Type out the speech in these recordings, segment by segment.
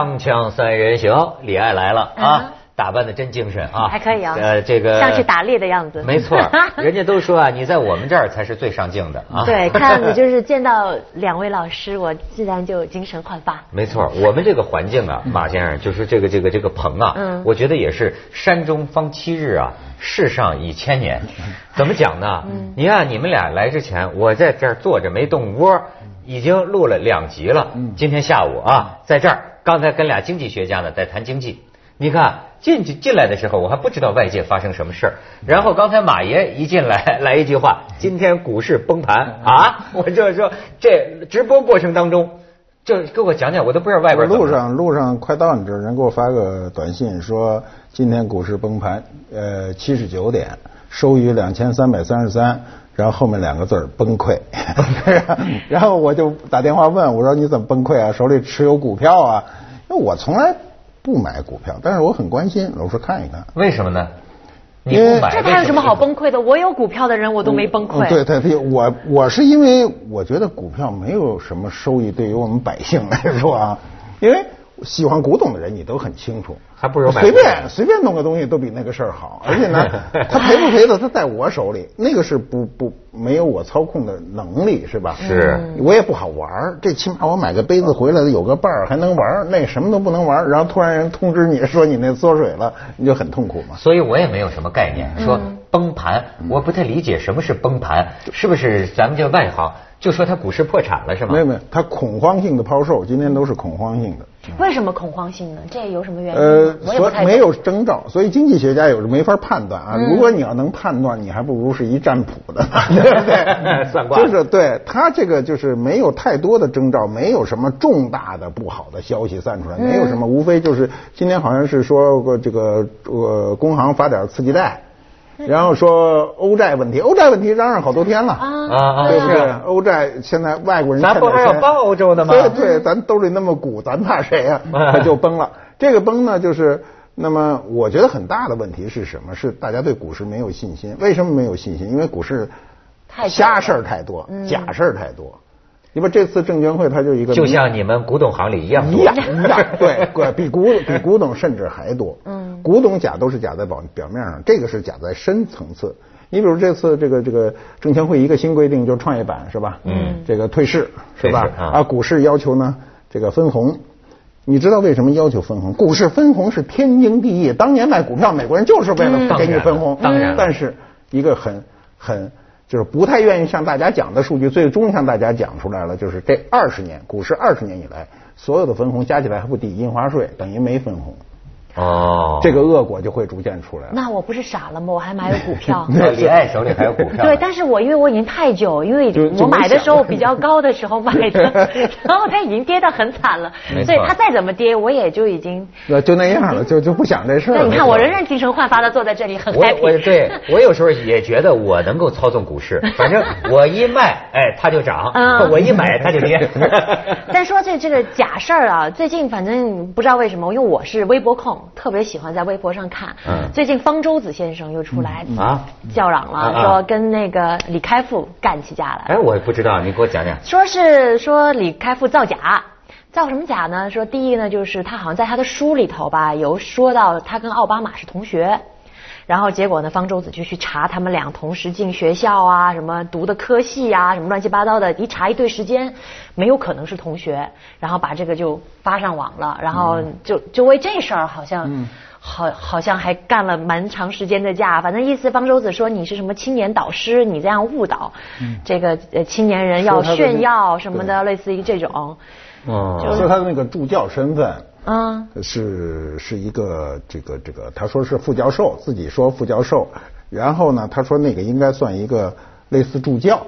锵锵三人行，李艾来了啊！打扮的真精神啊，还可以啊。呃，这个像是打猎的样子。没错，人家都说啊，你在我们这儿才是最上镜的啊。对，看样子就是见到两位老师，我自然就精神焕发。没错，我们这个环境啊，马先生就是这个这个这个棚啊，嗯，我觉得也是山中方七日啊，世上已千年。怎么讲呢？嗯，你看你们俩来之前，我在这儿坐着没动窝，已经录了两集了。嗯，今天下午啊，在这儿刚才跟俩经济学家呢在谈经济。你看进去进来的时候，我还不知道外界发生什么事儿。然后刚才马爷一进来，来一句话：“今天股市崩盘啊！” 我就说这直播过程当中，就给我讲讲，我都不知道外边。路上路上快到你这儿，人给我发个短信说今天股市崩盘，呃，七十九点，收于两千三百三十三，然后后面两个字儿崩溃。然后我就打电话问我说：“你怎么崩溃啊？手里持有股票啊？”那我从来。不买股票，但是我很关心，我说看一看。为什么呢？你不买，这他有什么好崩溃的？我有股票的人，我都没崩溃。对对对，我我是因为我觉得股票没有什么收益，对于我们百姓来说啊，因为。喜欢古董的人，你都很清楚，还不如随便随便弄个东西都比那个事儿好。而且呢，他赔不赔的，他在我手里，那个是不不没有我操控的能力，是吧？是，我也不好玩儿。这起码我买个杯子回来的有个伴儿，还能玩儿。那什么都不能玩儿，然后突然人通知你说你那缩水了，你就很痛苦嘛。所以我也没有什么概念，说崩盘，我不太理解什么是崩盘，是不是咱们叫外行？就说他股市破产了是吗？没有没有，他恐慌性的抛售，今天都是恐慌性的。为什么恐慌性呢？这有什么原因？呃，所没有征兆，所以经济学家有时没法判断啊。如果你要能判断，你还不如是一占卜的，对不对？算卦就是对他这个就是没有太多的征兆，没有什么重大的不好的消息散出来，没有什么，无非就是今天好像是说过这个呃工行发点刺激贷。然后说欧债问题，欧债问题嚷嚷好多天了啊，对不对？欧债现在外国人咱不还要帮欧洲的吗？对对，咱兜里那么鼓，咱怕谁呀？它 就崩了。这个崩呢，就是那么我觉得很大的问题是什么？是大家对股市没有信心。为什么没有信心？因为股市瞎事儿太多，假事儿太多。因为这次证监会，它就一个，就像你们古董行里一样，一样一样，对对，比古比古董甚至还多。嗯，古董假都是假在表表面上，这个是假在深层次。你比如这次这个这个证监会一个新规定，就是创业板是吧？嗯，这个退市是吧？啊，股市要求呢这个分红，你知道为什么要求分红？股市分红是天经地义，当年卖股票美国人就是为了给你分红。当然，但是一个很很。就是不太愿意向大家讲的数据，最终向大家讲出来了。就是这二十年股市二十年以来，所有的分红加起来还不抵印花税，等于没分红。哦，这个恶果就会逐渐出来。那我不是傻了吗？我还买了股票。李爱手里还有股票。对，但是我因为我已经太久，因为我买的时候比较高的时候买的，然后它已经跌得很惨了，所以它再怎么跌，我也就已经那就那样了，就就不想这事儿。你看，我仍然精神焕发的坐在这里，很 happy。我我对我有时候也觉得我能够操纵股市，反正我一卖，哎，它就涨；我一买，它就跌。但说这这个假事儿啊，最近反正不知道为什么，因为我是微博控。特别喜欢在微博上看。嗯。最近方舟子先生又出来啊叫嚷了，说跟那个李开复干起架来。哎，我也不知道，你给我讲讲。说是说李开复造假，造什么假呢？说第一呢，就是他好像在他的书里头吧，有说到他跟奥巴马是同学。然后结果呢？方舟子就去查他们俩同时进学校啊，什么读的科系啊，什么乱七八糟的，一查一对时间，没有可能是同学。然后把这个就发上网了，然后就就为这事儿好像好好像还干了蛮长时间的架。反正意思方舟子说你是什么青年导师，你这样误导这个呃青年人要炫耀什么的，类似于这种。哦，说他的那个助教身份。啊，是是一个这个这个，他说是副教授，自己说副教授，然后呢，他说那个应该算一个类似助教，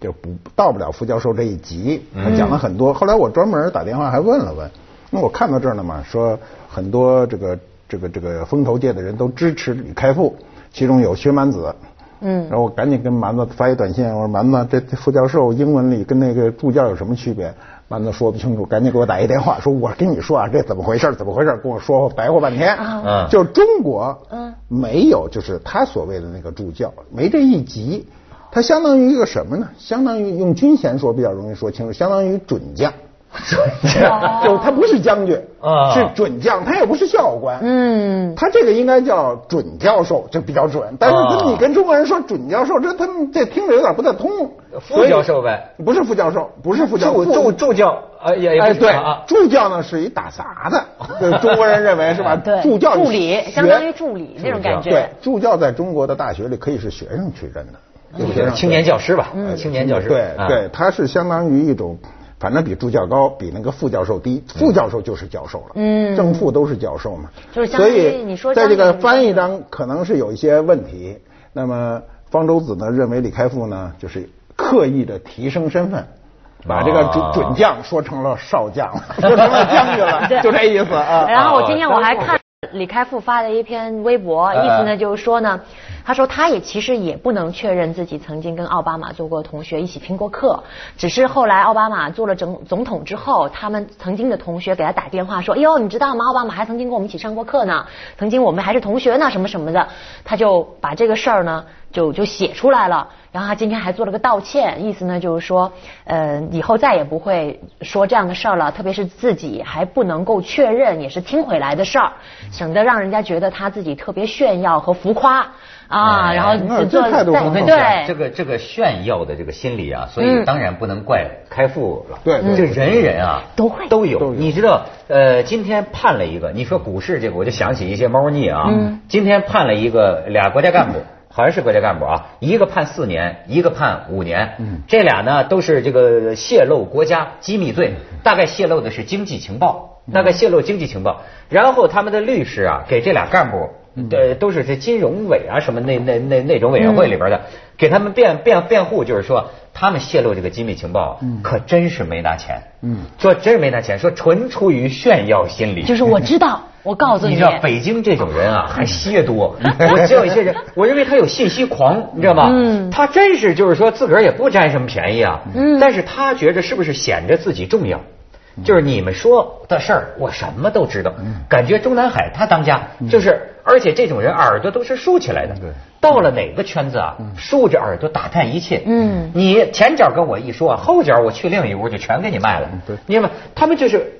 就不到不了副教授这一级。他讲了很多，后来我专门打电话还问了问，那我看到这儿了嘛，说很多这个这个这个风投界的人都支持李开复，其中有薛蛮子。嗯，然后我赶紧跟蛮子发一短信，我说蛮子，这副教授英文里跟那个助教有什么区别？蛮子说不清楚，赶紧给我打一电话，说我跟你说啊，这怎么回事？怎么回事？跟我说白话半天。嗯，就中国，嗯，没有，就是他所谓的那个助教，没这一级，他相当于一个什么呢？相当于用军衔说比较容易说清楚，相当于准将。准将，就他不是将军，是准将，他也不是校官。嗯，他这个应该叫准教授，就比较准。但是你跟中国人说准教授，这他们这听着有点不太通。副教授呗？不是副教授，不是副教助助助教。哎也对啊，助教呢是一打杂的，中国人认为是吧？助教助理相当于助理那种感觉。对，助教在中国的大学里可以是学生去任的，就是青年教师吧？青年教师。对对，他是相当于一种。反正比助教高，比那个副教授低。副教授就是教授了，嗯，正副都是教授嘛。就是所以你说在这个翻译上可能是有一些问题。那么方舟子呢认为李开复呢就是刻意的提升身份，把这个准准将说成了少将，说成了将军了，就这意思啊。然后我今天我还看李开复发的一篇微博，意思呢就是说呢。他说，他也其实也不能确认自己曾经跟奥巴马做过同学，一起听过课。只是后来奥巴马做了总总统之后，他们曾经的同学给他打电话说：“哎呦，你知道吗？奥巴马还曾经跟我们一起上过课呢，曾经我们还是同学呢，什么什么的。”他就把这个事儿呢，就就写出来了。然后他今天还做了个道歉，意思呢就是说，呃，以后再也不会说这样的事儿了。特别是自己还不能够确认，也是听回来的事儿，省得让人家觉得他自己特别炫耀和浮夸。啊，然后这态度很对这个这个炫耀的这个心理啊，所以当然不能怪开复了。对，这人人啊都会都有。你知道，呃，今天判了一个，你说股市这个，我就想起一些猫腻啊。嗯。今天判了一个俩国家干部，好像是国家干部啊，一个判四年，一个判五年。嗯。这俩呢都是这个泄露国家机密罪，大概泄露的是经济情报，大概泄露经济情报。然后他们的律师啊，给这俩干部。呃，都是这金融委啊什么那那那那种委员会里边的，给他们辩辩辩护，就是说他们泄露这个机密情报，可真是没拿钱，嗯，说真是没拿钱，说纯出于炫耀心理。就是我知道，我告诉你，你知道北京这种人啊，还些多。我知道一些人，我认为他有信息狂，你知道吗？嗯，他真是就是说自个儿也不占什么便宜啊，嗯，但是他觉着是不是显着自己重要？就是你们说的事儿，我什么都知道，感觉中南海他当家，就是。而且这种人耳朵都是竖起来的，对到了哪个圈子啊，竖着耳朵打探一切。嗯，你前脚跟我一说，后脚我去另一屋就全给你卖了。对，明白？他们就是，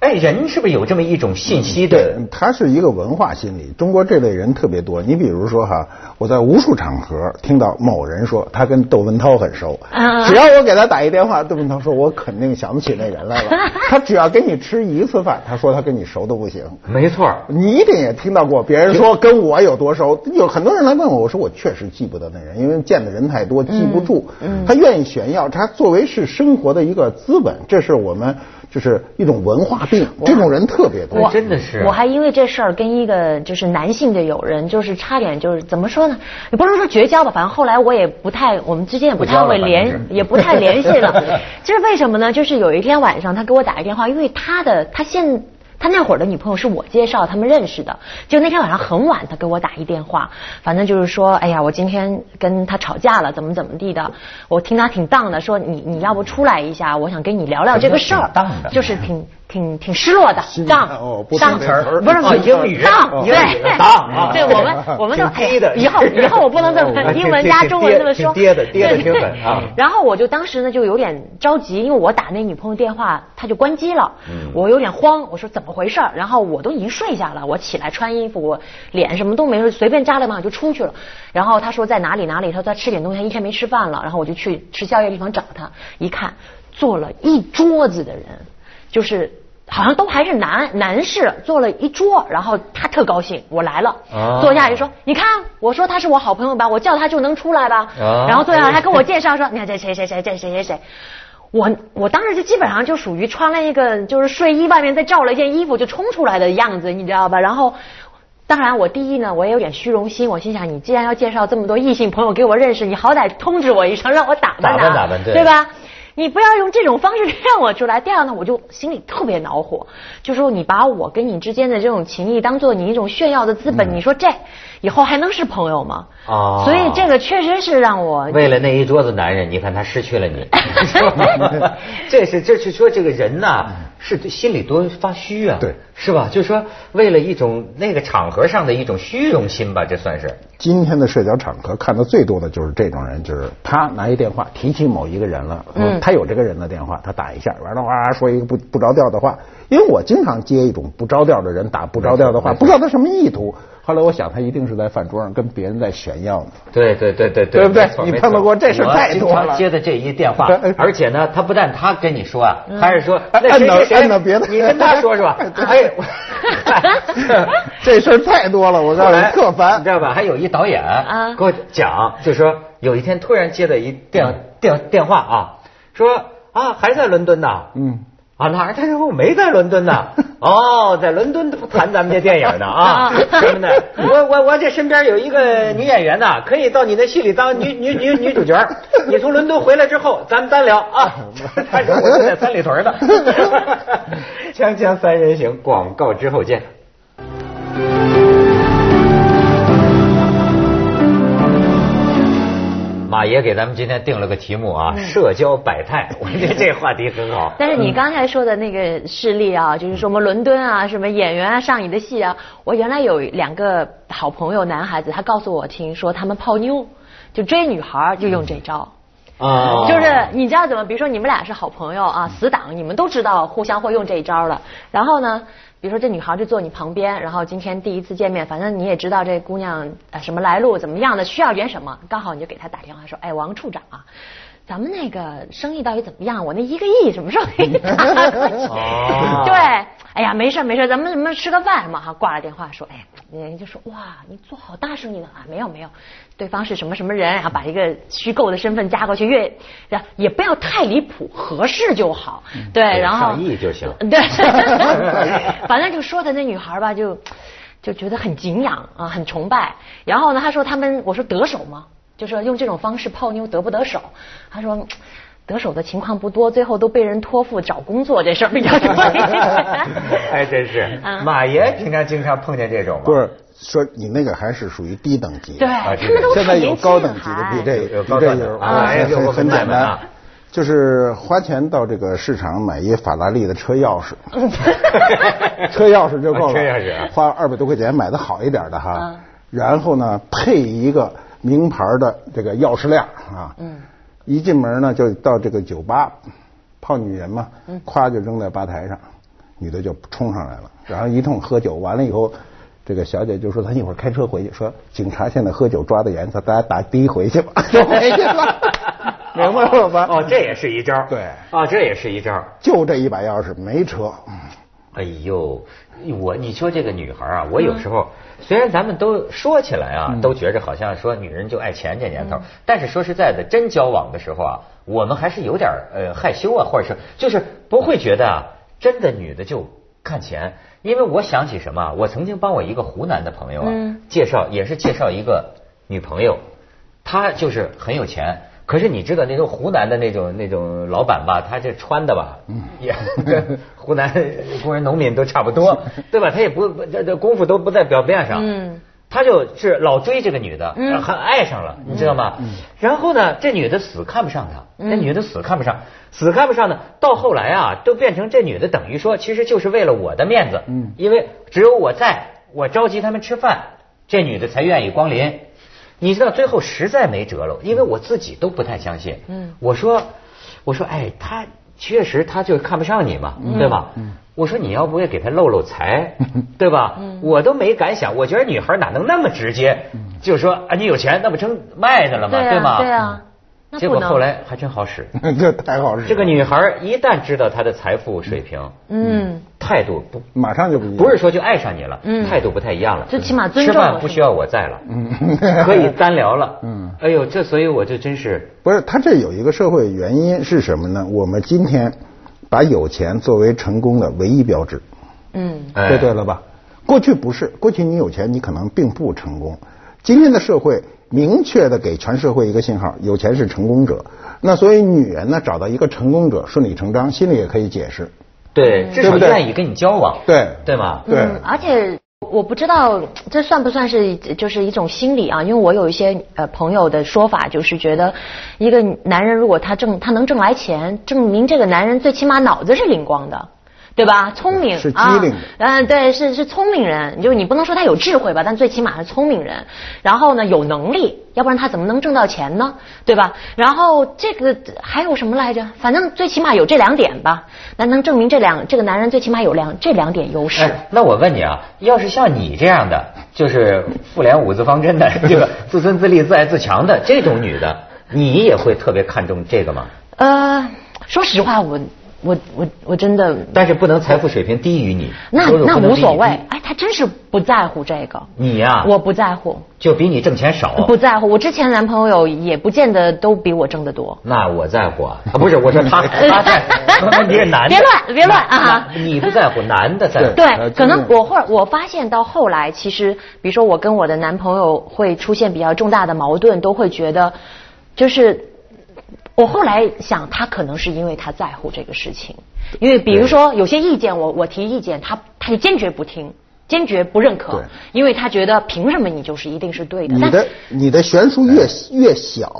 哎，人是不是有这么一种信息的？他是一个文化心理。中国这类人特别多。你比如说哈，我在无数场合听到某人说他跟窦文涛很熟，只要我给他打一电话，窦文涛说我肯定想不起那人来了。他只要跟你吃一次饭，他说他跟你熟的不行。没错，你一定也听到过别人。说跟我有多熟？有很多人来问我，我说我确实记不得那人，因为见的人太多，记不住。他愿意炫耀，他作为是生活的一个资本，这是我们就是一种文化病。这种人特别多，真的是。我还因为这事儿跟一个就是男性的友人，就是差点就是怎么说呢？也不能说绝交吧，反正后来我也不太，我们之间也不太会联，也不太联系了。这是为什么呢？就是有一天晚上，他给我打一电话，因为他的他现。他那会儿的女朋友是我介绍他们认识的，就那天晚上很晚，他给我打一电话，反正就是说，哎呀，我今天跟他吵架了，怎么怎么地的，我听他挺荡的，说你你要不出来一下，我想跟你聊聊这个事儿，就是挺。挺挺失落的，当当词儿不是英语当对当 对我们 我们就以后以后我不能这么英文加中文这么说爹的爹的爹的啊！然后我就当时呢就有点着急，因为我打那女朋友电话，她就关机了，我有点慌，我说怎么回事？然后我都已经睡下了，我起来穿衣服，我脸什么都没随便扎了嘛就出去了。然后他说在哪里哪里，他说他吃点东西，他一天没吃饭了。然后我就去吃宵夜地方找他，一看坐了一桌子的人。就是好像都还是男男士坐了一桌，然后他特高兴，我来了，坐下就说，你看，我说他是我好朋友吧，我叫他就能出来吧，然后坐下来还跟我介绍说，你看这谁谁谁这谁谁谁，我我当时就基本上就属于穿了一个就是睡衣外面再罩了一件衣服就冲出来的样子，你知道吧？然后当然我第一呢，我也有点虚荣心，我心想你既然要介绍这么多异性朋友给我认识，你好歹通知我一声，让我打扮打扮，对吧？你不要用这种方式 骗我出来。第二呢，我就心里特别恼火，就说你把我跟你之间的这种情谊当做你一种炫耀的资本。你说这以后还能是朋友吗？哦，所以这个确实是让我为了那一桌子男人，你看他失去了你，这是这是说这个人呐。是心里多发虚啊，对，是吧？就是说，为了一种那个场合上的一种虚荣心吧，这算是。今天的社交场合看的最多的就是这种人，就是他拿一电话提起某一个人了，嗯，他有这个人的电话，他打一下，完了哇说一个不不着调的话，因为我经常接一种不着调的人打不着调的话，不知道他什么意图。后来我想，他一定是在饭桌上跟别人在炫耀呢。对对对对对，对不对？你碰到过这事太多了。接的这一电话，而且呢，他不但他跟你说啊，还是说那谁谁谁，别的，你跟他说是吧？哎，这事儿太多了，我告诉你，特烦，你知道吧？还有一导演啊给我讲，就说有一天突然接的一电电电话啊，说啊还在伦敦呢。嗯。啊，哪儿？他说我没在伦敦呢。哦，在伦敦谈咱们这电影呢啊，什么的。我我我这身边有一个女演员呢，可以到你的戏里当女女女女主角。你从伦敦回来之后，咱们单聊啊。他说我就在三里屯呢。锵锵三人行，广告之后见。马爷给咱们今天定了个题目啊，社交百态，我觉得这话题很好。但是你刚才说的那个事例啊，就是说我们伦敦啊，什么演员啊上你的戏啊，我原来有两个好朋友，男孩子，他告诉我听说他们泡妞，就追女孩就用这招。啊。就是你知道怎么？比如说你们俩是好朋友啊，死党，你们都知道互相会用这一招了。然后呢？比如说这女孩就坐你旁边，然后今天第一次见面，反正你也知道这姑娘呃什么来路怎么样的，需要点什么，刚好你就给她打电话说，哎，王处长啊。咱们那个生意到底怎么样？我那一个亿什么时候给你？对，哎呀，没事没事，咱们咱们吃个饭嘛哈。挂了电话说，哎，人家就说哇，你做好大生意了啊？没有没有，对方是什么什么人？然后把一个虚构的身份加过去，越也不要太离谱，合适就好。对，然后上亿就行。对，反正就说的那女孩吧，就就觉得很敬仰啊，很崇拜。然后呢，他说他们，我说得手吗？就说用这种方式泡妞得不得手？他说得手的情况不多，最后都被人托付找工作这事儿比较多。还 真是，马爷平常经常碰见这种吗？不是，说你那个还是属于低等级。对，现在有高等级的，比这比这有很很简单，就是花钱到这个市场买一法拉利的车钥匙，车钥匙就够了，车钥匙花二百多块钱买的好一点的哈，然后呢配一个。名牌的这个钥匙链啊，嗯，一进门呢就到这个酒吧泡女人嘛，嗯，咵就扔在吧台上，女的就冲上来了，然后一通喝酒，完了以后，这个小姐就说她一会儿开车回去，说警察现在喝酒抓的严，大家打的回去吧，就回去了，明白了吧？哦，这也是一招，对，啊，这也是一招，就这一把钥匙没车，哎呦，我你说这个女孩啊，我有时候。虽然咱们都说起来啊，都觉着好像说女人就爱钱这年头，但是说实在的，真交往的时候啊，我们还是有点呃害羞啊，或者是就是不会觉得啊，真的女的就看钱。因为我想起什么，我曾经帮我一个湖南的朋友啊介绍，也是介绍一个女朋友，她就是很有钱。可是你知道那种湖南的那种那种老板吧，他这穿的吧，也跟 湖南工人农民都差不多，对吧？他也不这这功夫都不在表面上，他就是老追这个女的，还爱上了，你知道吗？然后呢，这女的死看不上他，那女的死看不上，死看不上呢。到后来啊，都变成这女的等于说，其实就是为了我的面子，因为只有我在，我召集他们吃饭，这女的才愿意光临。你知道最后实在没辙了，因为我自己都不太相信。嗯，我说，我说，哎，他确实他就看不上你嘛，对吧？嗯，我说你要不也给他露露财，对吧？嗯，我都没敢想，我觉得女孩哪能那么直接，就说啊你有钱那不成卖的了吗？对吗？对啊。结果后来还真好使，这太好使。这个女孩一旦知道她的财富水平，嗯，态度不马上就不不是说就爱上你了，嗯，态度不太一样了。最起码尊重。吃饭不需要我在了，嗯，可以单聊了，嗯。哎呦，这所以我就真是不是他这有一个社会原因是什么呢？我们今天把有钱作为成功的唯一标志，嗯，对对了吧？过去不是，过去你有钱你可能并不成功。今天的社会。明确的给全社会一个信号，有钱是成功者。那所以女人呢，找到一个成功者，顺理成章，心里也可以解释。对，至少愿意跟你交往。对，对吗？对。而且我不知道这算不算是就是一种心理啊？因为我有一些呃朋友的说法，就是觉得一个男人如果他挣他能挣来钱，证明这个男人最起码脑子是灵光的。对吧？聪明是机灵，嗯，对，是是聪明人。就你不能说他有智慧吧，但最起码是聪明人。然后呢，有能力，要不然他怎么能挣到钱呢？对吧？然后这个还有什么来着？反正最起码有这两点吧。那能证明这两这个男人最起码有两这两点优势。那我问你啊，要是像你这样的，就是复联五字方针的 这个自尊自立自爱自强的这种女的，你也会特别看重这个吗？呃，说实话，我。我我我真的，但是不能财富水平低于你，那那无所谓。哎，他真是不在乎这个。你呀，我不在乎，就比你挣钱少。不在乎，我之前男朋友也不见得都比我挣得多。那我在乎啊，不是我说他 他在，你是男的。别乱别乱啊！你不在乎，男的在乎。对，可能我会我发现到后来，其实比如说我跟我的男朋友会出现比较重大的矛盾，都会觉得就是。我后来想，他可能是因为他在乎这个事情，因为比如说有些意见，我我提意见，他他就坚决不听，坚决不认可，因为他觉得凭什么你就是一定是对的？你的你的悬殊越越小，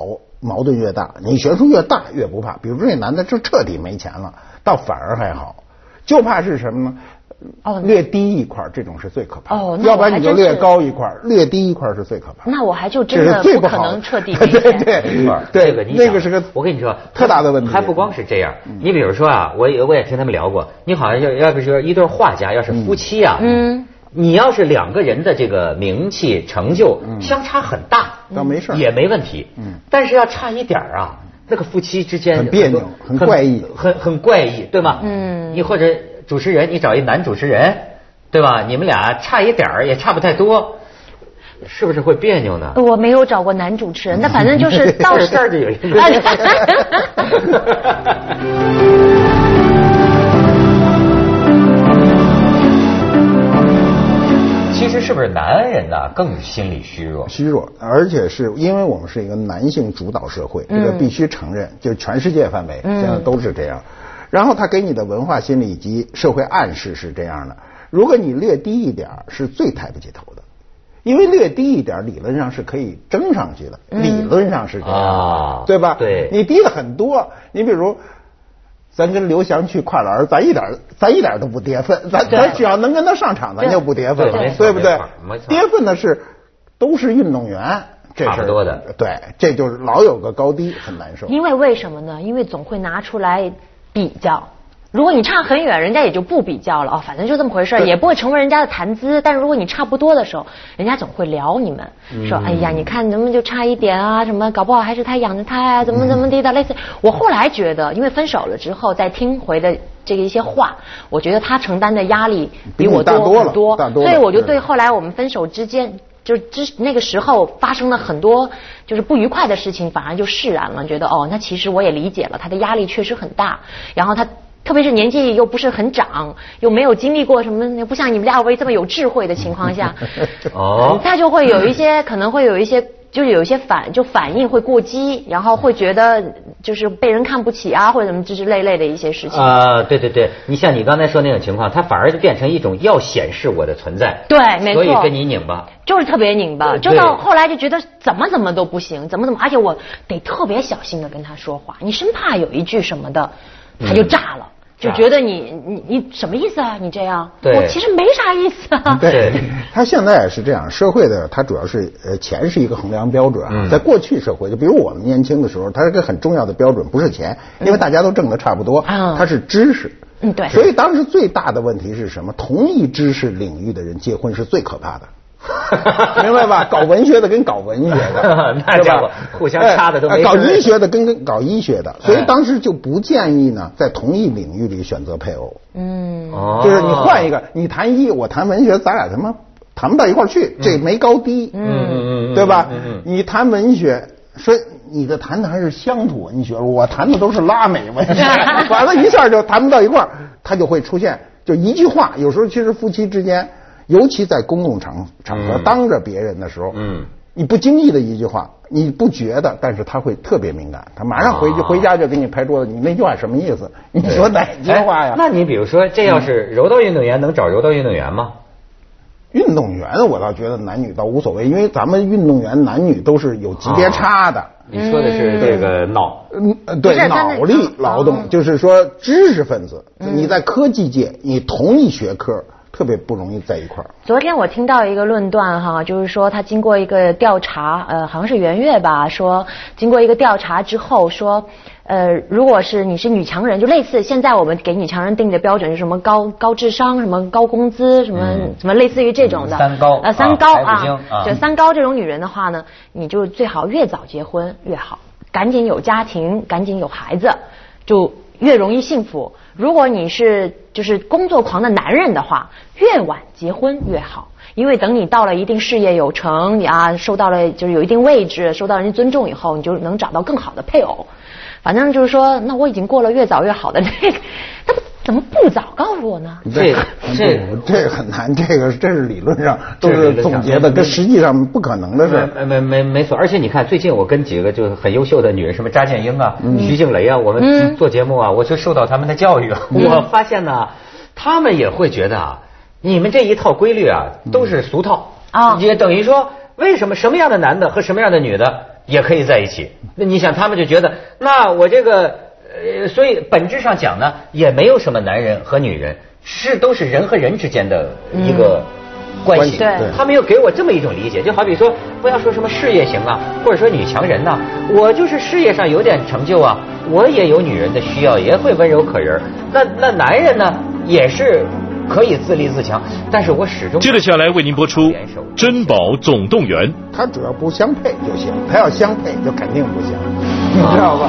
矛盾越大；你悬殊越大，越不怕。比如说那男的就彻底没钱了，倒反而还好，就怕是什么呢？哦，略低一块这种是最可怕的。哦，要不然你就略高一块略低一块是最可怕。那我还就真的不可能彻底 对对对，这个那个是个我跟你说特大的问题。还不光是这样，你比如说啊，我也我也听他们聊过，你好像要要不说一对画家，要是夫妻啊，嗯，你要是两个人的这个名气成就相差很大，倒没事也没问题。嗯，但是要差一点啊，那个夫妻之间很别扭，很怪异，很很怪异，对吗？嗯，你或者。主持人，你找一男主持人，对吧？你们俩差一点儿也差不太多，是不是会别扭呢？我没有找过男主持人，那反正就是 到这儿就有一个。其实是不是男人呢更心理虚弱？虚弱，而且是因为我们是一个男性主导社会，这个必须承认，就是全世界范围现在都是这样。然后他给你的文化心理以及社会暗示是这样的：如果你略低一点是最抬不起头的，因为略低一点理论上是可以争上去的，理论上是这样，对吧？对，你低了很多，你比如咱跟刘翔去跨栏，咱一点咱一点都不跌份，咱咱只要能跟他上场，咱就不跌份，对不对？跌份的是都是运动员，这是多的，对，这就是老有个高低，很难受。因为为什么呢？因为总会拿出来。比较，如果你差很远，人家也就不比较了哦，反正就这么回事也不会成为人家的谈资。但是如果你差不多的时候，人家总会聊你们，说哎呀，你看能不能就差一点啊？什么搞不好还是他养着他呀？怎么怎么地的？类似，我后来觉得，因为分手了之后再听回的这个一些话，我觉得他承担的压力比我多很多，所以我就对后来我们分手之间。就之那个时候发生了很多就是不愉快的事情，反而就释然了，觉得哦，那其实我也理解了，他的压力确实很大。然后他特别是年纪又不是很长，又没有经历过什么，不像你们俩位这么有智慧的情况下，哦，他就会有一些可能会有一些。就是有一些反就反应会过激，然后会觉得就是被人看不起啊，或者什么之之类类的一些事情。啊，对对对，你像你刚才说那种情况，他反而就变成一种要显示我的存在。对，没错。所以跟你拧巴。就是特别拧巴，就到后来就觉得怎么怎么都不行，怎么怎么，而且我得特别小心的跟他说话，你生怕有一句什么的，他就炸了。就觉得你你你什么意思啊？你这样，我其实没啥意思啊。对，他现在是这样，社会的他主要是呃钱是一个衡量标准啊。在过去社会，就比如我们年轻的时候，它是个很重要的标准，不是钱，因为大家都挣的差不多。它是知识。嗯，对。所以当时最大的问题是什么？同一知识领域的人结婚是最可怕的。明白吧？搞文学的跟搞文学的，那家伙互相掐的都没。搞医学的跟跟搞医学的，所以当时就不建议呢，在同一领域里选择配偶。嗯，就是你换一个，你谈医，我谈文学，咱俩他妈谈不到一块去，这没高低。嗯嗯嗯，对吧？你谈文学，说你的谈的还是乡土文学，我谈的都是拉美文学，完了一下就谈不到一块儿，他就会出现，就一句话。有时候其实夫妻之间。尤其在公共场场合当着别人的时候，嗯，你不经意的一句话，你不觉得，但是他会特别敏感，他马上回去回家就给你拍桌子，你那句话什么意思？你说哪句话呀？那你比如说，这要是柔道运动员能找柔道运动员吗？运动员我倒觉得男女倒无所谓，因为咱们运动员男女都是有级别差的。你说的是这个脑，嗯，对，脑力劳动，就是说知识分子，你在科技界，你同一学科。特别不容易在一块儿。昨天我听到一个论断哈，就是说他经过一个调查，呃，好像是圆月吧，说经过一个调查之后说，呃，如果是你是女强人，就类似现在我们给女强人定的标准是什么高高智商、什么高工资、什么什么类似于这种的三高呃三高啊，就三高这种女人的话呢，你就最好越早结婚越好，赶紧有家庭，赶紧有孩子，就越容易幸福。如果你是就是工作狂的男人的话，越晚结婚越好，因为等你到了一定事业有成，你啊受到了就是有一定位置，受到人家尊重以后，你就能找到更好的配偶。反正就是说，那我已经过了越早越好的那个，那 怎么不早告诉我呢？这这这个很难，这个这是理论上都是总结的，跟实际上不可能的事。没没没错，而且你看，最近我跟几个就是很优秀的女人，什么张建英啊、徐静蕾啊，我们做节目啊，我就受到他们的教育。我发现呢，他们也会觉得啊，你们这一套规律啊，都是俗套啊，也等于说，为什么什么样的男的和什么样的女的？也可以在一起，那你想，他们就觉得，那我这个，呃，所以本质上讲呢，也没有什么男人和女人，是都是人和人之间的一个关系。对，他们又给我这么一种理解，就好比说，不要说什么事业型啊，或者说女强人呐，我就是事业上有点成就啊，我也有女人的需要，也会温柔可人。那那男人呢，也是。可以自立自强，但是我始终接着下来为您播出《珍宝总动员》。他主要不相配就行，他要相配就肯定不行，你知道吧？